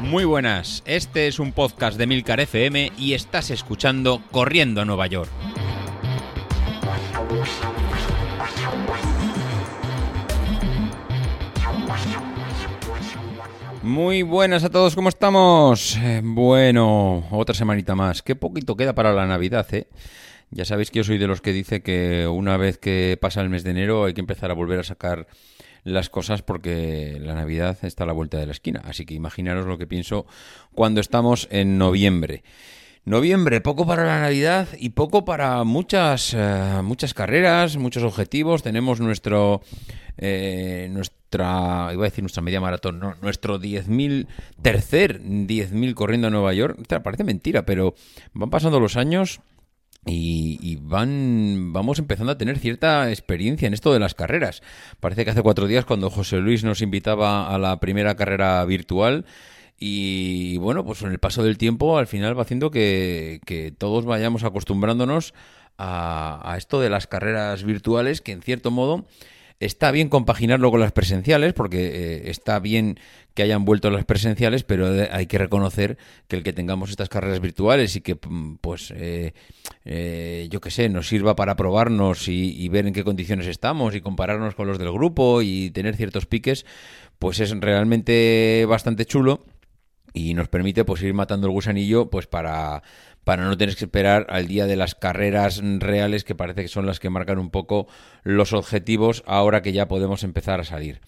Muy buenas, este es un podcast de Milcar FM y estás escuchando Corriendo a Nueva York. Muy buenas a todos, ¿cómo estamos? Eh, bueno, otra semanita más. Qué poquito queda para la Navidad, ¿eh? Ya sabéis que yo soy de los que dice que una vez que pasa el mes de enero hay que empezar a volver a sacar las cosas porque la Navidad está a la vuelta de la esquina. Así que imaginaros lo que pienso cuando estamos en noviembre. Noviembre, poco para la Navidad y poco para muchas, eh, muchas carreras, muchos objetivos. Tenemos nuestro, eh, nuestra, iba a decir nuestra media maratón, no, nuestro 10.000, tercer 10.000 corriendo a Nueva York. Parece mentira, pero van pasando los años y, van, vamos empezando a tener cierta experiencia en esto de las carreras. Parece que hace cuatro días cuando José Luis nos invitaba a la primera carrera virtual y bueno, pues en el paso del tiempo al final va haciendo que, todos vayamos acostumbrándonos a, a, esto de las carreras virtuales que en cierto modo Está bien compaginarlo con las presenciales, porque eh, está bien que hayan vuelto las presenciales, pero hay que reconocer que el que tengamos estas carreras virtuales y que, mm, pues, eh, eh, yo qué sé, nos sirva para probarnos y, ver en qué condiciones estamos y compararnos con los del grupo y tener ciertos piques, pues es realmente bastante chulo y nos permite pues ir matando el gusanillo pues para para no tener que esperar al día de las carreras reales que parece que son las que marcan un poco los objetivos ahora que ya podemos empezar a salir.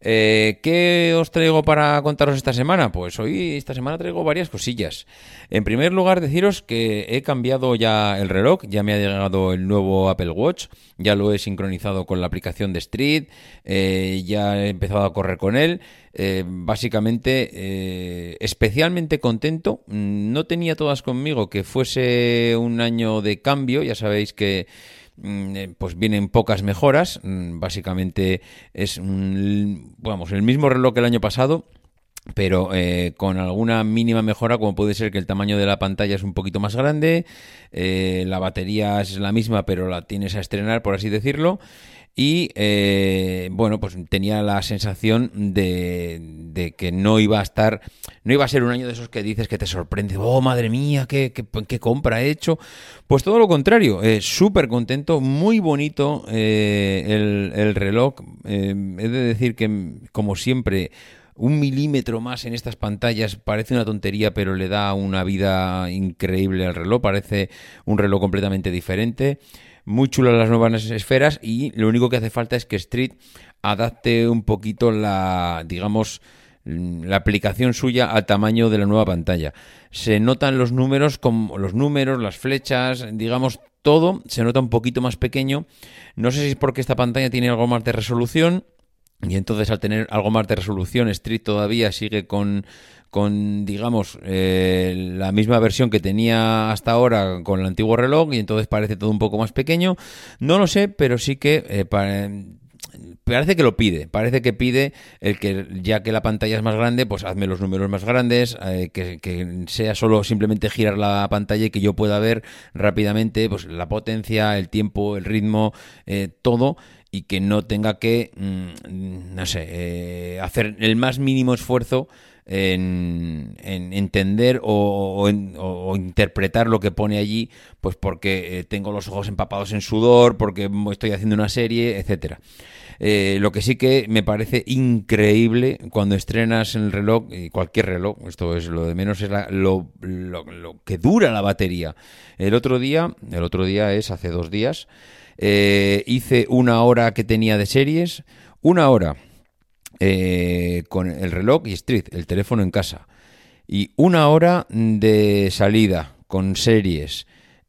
Eh, ¿Qué os traigo para contaros esta semana? Pues hoy, esta semana, traigo varias cosillas. En primer lugar, deciros que he cambiado ya el reloj, ya me ha llegado el nuevo Apple Watch, ya lo he sincronizado con la aplicación de Street, eh, ya he empezado a correr con él. Eh, básicamente, especialmente contento. No tenía todas conmigo que fuese un año de cambio, ya sabéis que eh, pues vienen pocas mejoras. Mm, básicamente es vamos, el mismo reloj que el año pasado, pero eh, con alguna mínima mejora, como puede ser que el tamaño de la pantalla es un poquito más grande, eh, la batería es la misma, pero la tienes a estrenar, por así decirlo. Y eh, bueno, pues tenía la sensación de, que no iba a estar, no iba a ser un año de esos que dices que te sorprende, oh madre mía, qué, qué, compra he hecho. Pues todo lo contrario, eh, súper contento, muy bonito eh, el, el, reloj. he de decir que, como siempre, un milímetro más en estas pantallas parece una tontería, pero le da una vida increíble al reloj, parece un reloj completamente diferente muy chulas las nuevas esferas y lo único que hace falta es que Street adapte un poquito la, digamos, la aplicación suya al tamaño de la nueva pantalla. Se notan los números, como los números, las flechas, digamos, todo se nota un poquito más pequeño. No sé si es porque esta pantalla tiene algo más de resolución y entonces al tener algo más de resolución, Street todavía sigue con con, digamos, eh, la misma versión que tenía hasta ahora con el antiguo reloj y entonces parece todo un poco más pequeño. No lo sé, pero sí que eh, parece que lo pide, parece que pide el que ya que la pantalla es más grande, pues hazme los números más grandes, eh, que, sea solo simplemente girar la pantalla y que yo pueda ver rápidamente pues la potencia, el tiempo, el ritmo, todo y que no tenga que, mm, no sé, hacer el más mínimo esfuerzo en, entender o, interpretar lo que pone allí, pues porque eh, tengo los ojos empapados en sudor, porque estoy haciendo una serie, etcétera. Eh, lo que sí que me parece increíble cuando estrenas el reloj, y cualquier reloj, esto es lo de menos, es lo, que dura la batería. El otro día, el otro día es hace dos días, eh, hice una hora que tenía de series, una hora eh, con el reloj y Street, el teléfono en casa. Y una hora de salida con series,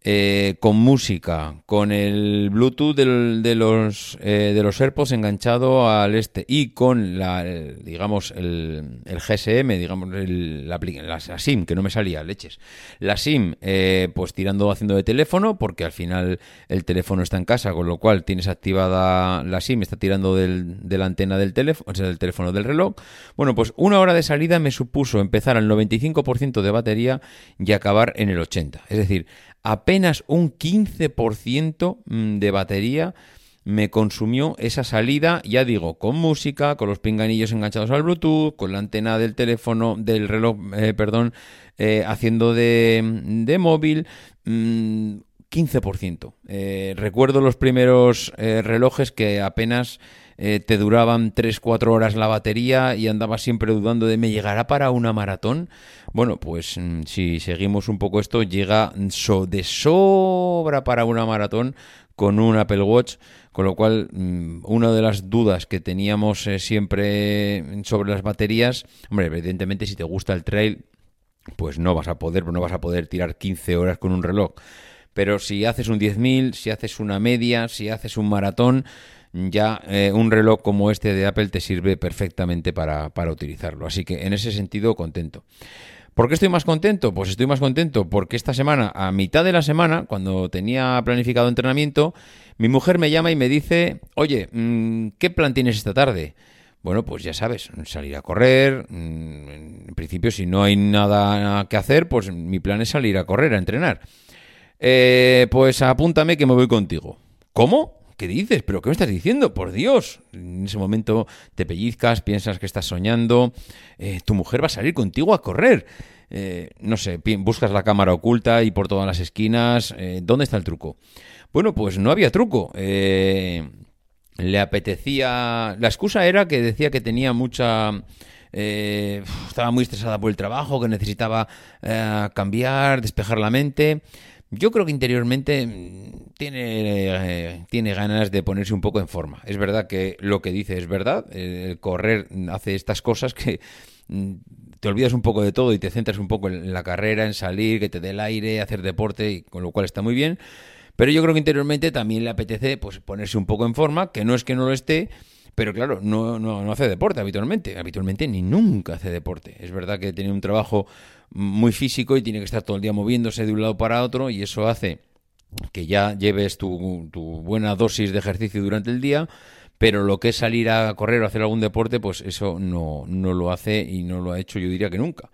eh, con música, con el Bluetooth de los eh, de los AirPods enganchado al este y con la digamos el, GSM, digamos la, la, SIM que no me salía leches, la SIM eh, pues tirando haciendo de teléfono porque al final el teléfono está en casa con lo cual tienes activada la SIM está tirando de la antena del teléfono, o sea, del teléfono del reloj. Bueno pues una hora de salida me supuso empezar al 95% de batería y acabar en el 80, es decir apenas un 15% mm, de batería me consumió esa salida, ya digo, con música, con los pinganillos enganchados al Bluetooth, con la antena del teléfono, del reloj, eh, perdón, eh, haciendo de, de móvil. 15%. Mm, recuerdo los primeros relojes que apenas te duraban 3-4 horas la batería y andaba siempre dudando de me llegará para una maratón. Bueno, pues mm, si seguimos un poco esto, llega de sobra para una maratón con un Apple Watch, con lo cual mm, una de las dudas que teníamos eh, siempre sobre las baterías, hombre, evidentemente si te gusta el trail, pues no vas a poder, no vas a poder tirar 15 horas con un reloj. Pero si haces un 10.000, si haces una media, si haces un maratón, ya eh, un reloj como este de Apple te sirve perfectamente para, para utilizarlo. Así que en ese sentido, contento. ¿Por qué estoy más contento? Pues estoy más contento porque esta semana, a mitad de la semana, cuando tenía planificado entrenamiento, mi mujer me llama y me dice, oye, mm, ¿qué plan tienes esta tarde? Bueno, pues ya sabes, salir a correr. Mm, en principio, si no hay nada que hacer, pues mi plan es salir a correr, a entrenar. Eh, pues apúntame que me voy contigo. ¿Cómo? ¿qué dices? ¿Pero qué me estás diciendo? Por Dios. En ese momento te pellizcas, piensas que estás soñando, eh, tu mujer va a salir contigo a correr. Eh, no sé, buscas la cámara oculta y por todas las esquinas. Eh, ¿Dónde está el truco? Bueno, pues no había truco. le apetecía... La excusa era que decía que tenía mucha... estaba muy estresada por el trabajo, que necesitaba cambiar, despejar la mente. Yo creo que interiormente mm, tiene, eh, tiene ganas de ponerse un poco en forma. Es verdad que lo que dice es verdad. El correr hace estas cosas que mm, te olvidas un poco de todo y te centras un poco en la carrera, en salir, que te dé el aire, hacer deporte, y con lo cual está muy bien. Pero yo creo que interiormente también le apetece pues, ponerse un poco en forma, que no es que no lo esté, pero claro, no, no, no hace deporte habitualmente. Habitualmente ni nunca hace deporte. Es verdad que tiene un trabajo muy físico y tiene que estar todo el día moviéndose de un lado para otro y eso hace que ya lleves tu, buena dosis de ejercicio durante el día, pero lo que es salir a correr o hacer algún deporte, pues eso no, no lo hace y no lo ha hecho yo diría que nunca.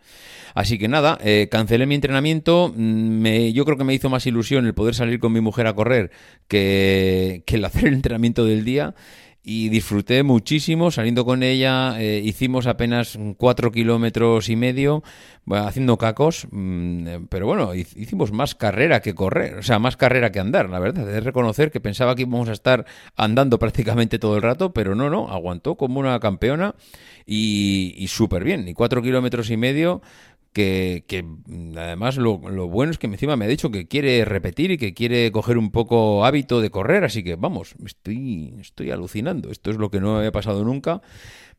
Así que nada, eh, cancelé mi entrenamiento, mm, me, yo creo que me hizo más ilusión el poder salir con mi mujer a correr que, que el hacer el entrenamiento del día y disfruté muchísimo saliendo con ella. Eh, hicimos apenas cuatro kilómetros y medio haciendo cacos, mm, pero bueno, hicimos más carrera que correr, o sea, más carrera que andar, la verdad. de reconocer que pensaba que íbamos a estar andando prácticamente todo el rato, pero no, no, aguantó como una campeona y, y súper bien. Y cuatro kilómetros y medio que, que además lo, lo, bueno es que encima me ha dicho que quiere repetir y que quiere coger un poco hábito de correr, así que vamos, estoy, estoy alucinando, esto es lo que no me había pasado nunca,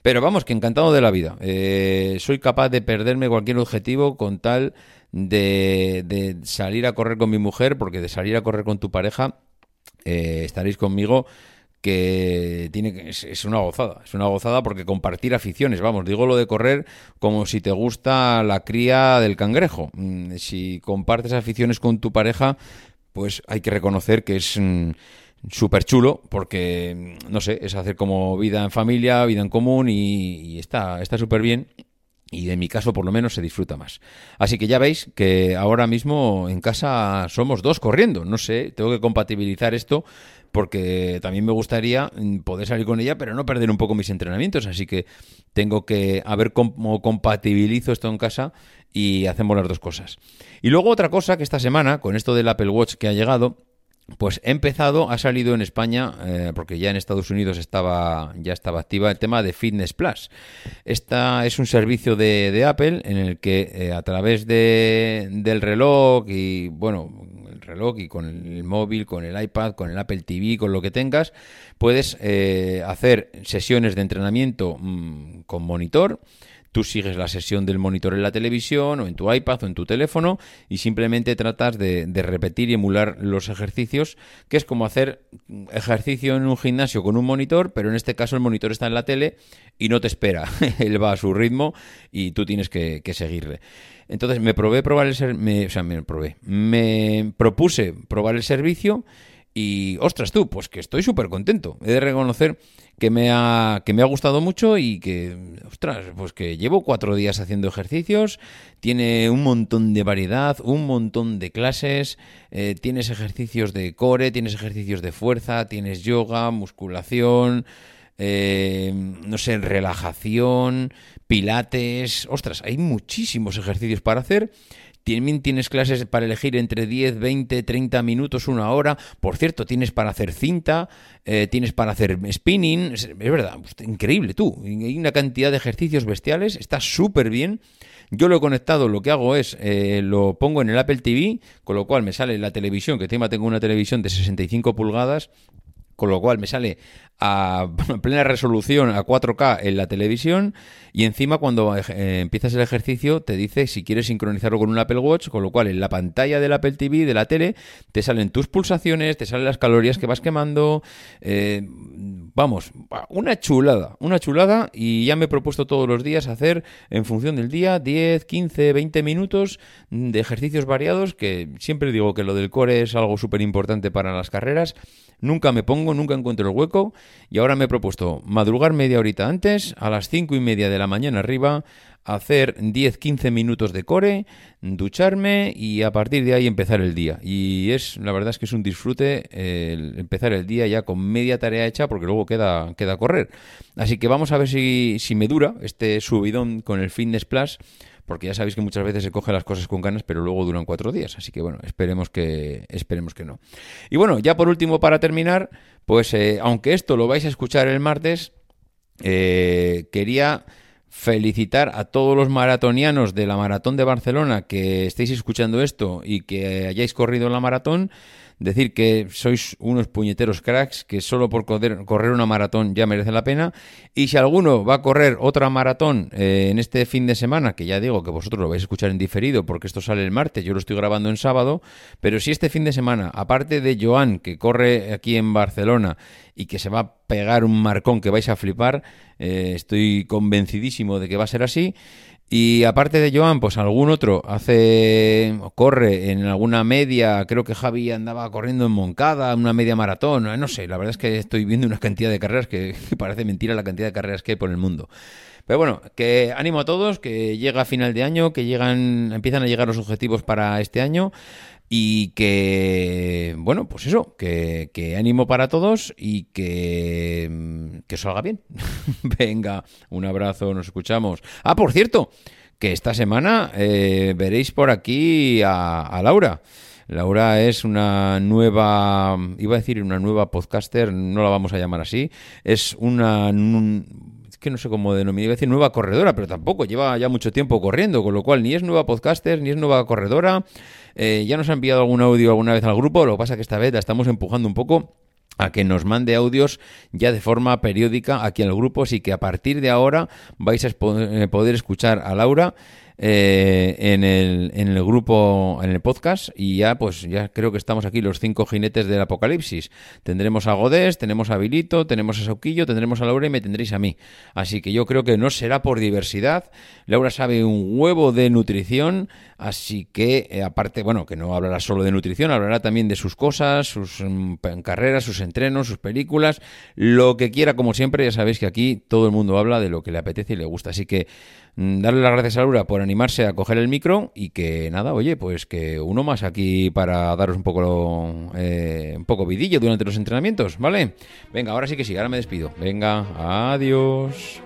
pero vamos, que encantado de la vida, eh, soy capaz de perderme cualquier objetivo con tal de, de, salir a correr con mi mujer, porque de salir a correr con tu pareja eh, estaréis conmigo que tiene es, es, una gozada, es una gozada porque compartir aficiones, vamos, digo lo de correr como si te gusta la cría del cangrejo. Mm, si compartes aficiones con tu pareja, pues hay que reconocer que es mm, súper chulo porque, mm, no sé, es hacer como vida en familia, vida en común y, y está súper bien y en mi caso por lo menos se disfruta más. Así que ya veis que ahora mismo en casa somos dos corriendo, no sé, tengo que compatibilizar esto porque también me gustaría mm, poder salir con ella, pero no perder un poco mis entrenamientos. Así que tengo que a ver cómo compatibilizo esto en casa y hacemos las dos cosas. Y luego otra cosa que esta semana, con esto del Apple Watch que ha llegado, pues he empezado, ha salido en España, eh, porque ya en Estados Unidos estaba, ya estaba activa el tema de Fitness Plus. Esta es un servicio de, Apple en el que eh, a través de, del reloj y, bueno, reloj y con el móvil, con el iPad, con el Apple TV, con lo que tengas, puedes eh, hacer sesiones de entrenamiento mm, con monitor. Tú sigues la sesión del monitor en la televisión o en tu iPad o en tu teléfono y simplemente tratas de, repetir y emular los ejercicios, que es como hacer ejercicio en un gimnasio con un monitor, pero en este caso el monitor está en la tele y no te espera. Él va a su ritmo y tú tienes que seguirle. Entonces me probé probar el o sea, me probé. Me propuse probar el servicio Y ostras tú, pues que estoy súper contento. He de reconocer que me, ha, que me ha gustado mucho y que, ostras, pues que llevo cuatro días haciendo ejercicios, tiene un montón de variedad, un montón de clases, eh, tienes ejercicios de core, tienes ejercicios de fuerza, tienes yoga, musculación, eh, no sé, relajación, pilates, ostras, hay muchísimos ejercicios para hacer también tienes clases para elegir entre 10, 20, 30 minutos, una hora. Por cierto, tienes para hacer cinta, eh, tienes para hacer spinning. Es, verdad, pues, increíble tú. Hay una cantidad de ejercicios bestiales. Está súper bien. Yo lo he conectado, lo que hago es, eh, lo pongo en el Apple TV, con lo cual me sale la televisión, que encima tengo una televisión de 65 pulgadas, con lo cual me sale a plena resolución a 4K en la televisión y encima cuando eh, empiezas el ejercicio te dice si quieres sincronizarlo con un Apple Watch, con lo cual en la pantalla del Apple TV, de la tele, te salen tus pulsaciones, te salen las calorías que vas quemando, eh, vamos, una chulada, una chulada y ya me he propuesto todos los días hacer en función del día 10, 15, 20 minutos de ejercicios variados que siempre digo que lo del core es algo súper importante para las carreras. Nunca me pongo, nunca encuentro el hueco y ahora me he propuesto madrugar media horita antes, a las cinco y media de la mañana arriba, hacer 10-15 minutos de core, ducharme y a partir de ahí empezar el día. Y es, la verdad es que es un disfrute empezar el día ya con media tarea hecha porque luego queda, queda correr. Así que vamos a ver si, si me dura este subidón con el Fitness Plus porque ya sabéis que muchas veces se coge las cosas con ganas, pero luego duran cuatro días. Así que bueno, esperemos que, esperemos que no. Y bueno, ya por último, para terminar, pues eh, aunque esto lo vais a escuchar el martes, eh, quería felicitar a todos los maratonianos de la maratón de Barcelona que estéis escuchando esto y que hayáis corrido la maratón decir que sois unos puñeteros cracks, que solo por correr una maratón ya merece la pena. Y si alguno va a correr otra maratón eh, en este fin de semana, que ya digo que vosotros lo vais a escuchar en diferido porque esto sale el martes, yo lo estoy grabando en sábado, pero si este fin de semana, aparte de Joan, que corre aquí en Barcelona y que se va a pegar un marcón que vais a flipar, eh, estoy convencidísimo de que va a ser así. Y aparte de Joan, pues algún otro hace, corre en alguna media, creo que Javi andaba corriendo en Moncada, una media maratón, no sé, la verdad es que estoy viendo una cantidad de carreras que, parece mentira la cantidad de carreras que hay por el mundo. Pero bueno, que ánimo a todos, que llega final de año, que llegan, empiezan a llegar los objetivos para este año y que, bueno, pues eso, que, que ánimo para todos y que, que salga bien. Venga, un abrazo, nos escuchamos. Ah, por cierto, que esta semana eh, veréis por aquí a, Laura. Laura es una nueva, iba a decir una nueva podcaster, no la vamos a llamar así, es una, que no sé cómo denominar, iba a decir nueva corredora, pero tampoco, lleva ya mucho tiempo corriendo, con lo cual ni es nueva podcaster, ni es nueva corredora, eh, ya nos ha enviado algún audio alguna vez al grupo, lo que pasa que esta vez la estamos empujando un poco a que nos mande audios ya de forma periódica aquí al grupo, así que a partir de ahora vais a eh, poder escuchar a Laura eh, en, el, en el grupo, en el podcast, y ya pues ya creo que estamos aquí los cinco jinetes del apocalipsis. Tendremos a Godés, tenemos a Vilito, tenemos a Sauquillo, tendremos a Laura y me tendréis a mí. Así que yo creo que no será por diversidad. Laura sabe un huevo de nutrición, así que eh, aparte, bueno, que no hablará solo de nutrición, hablará también de sus cosas, sus mm, carreras, sus entrenos, sus películas, lo que quiera como siempre, ya sabéis que aquí todo el mundo habla de lo que le apetece y le gusta. Así que Mm, darle las gracias a Laura por animarse a coger el micro y que nada, oye, pues que uno más aquí para daros un poco eh, un poco vidillo durante los entrenamientos, ¿vale? Venga, ahora sí que sí, ahora me despido. Venga, adiós.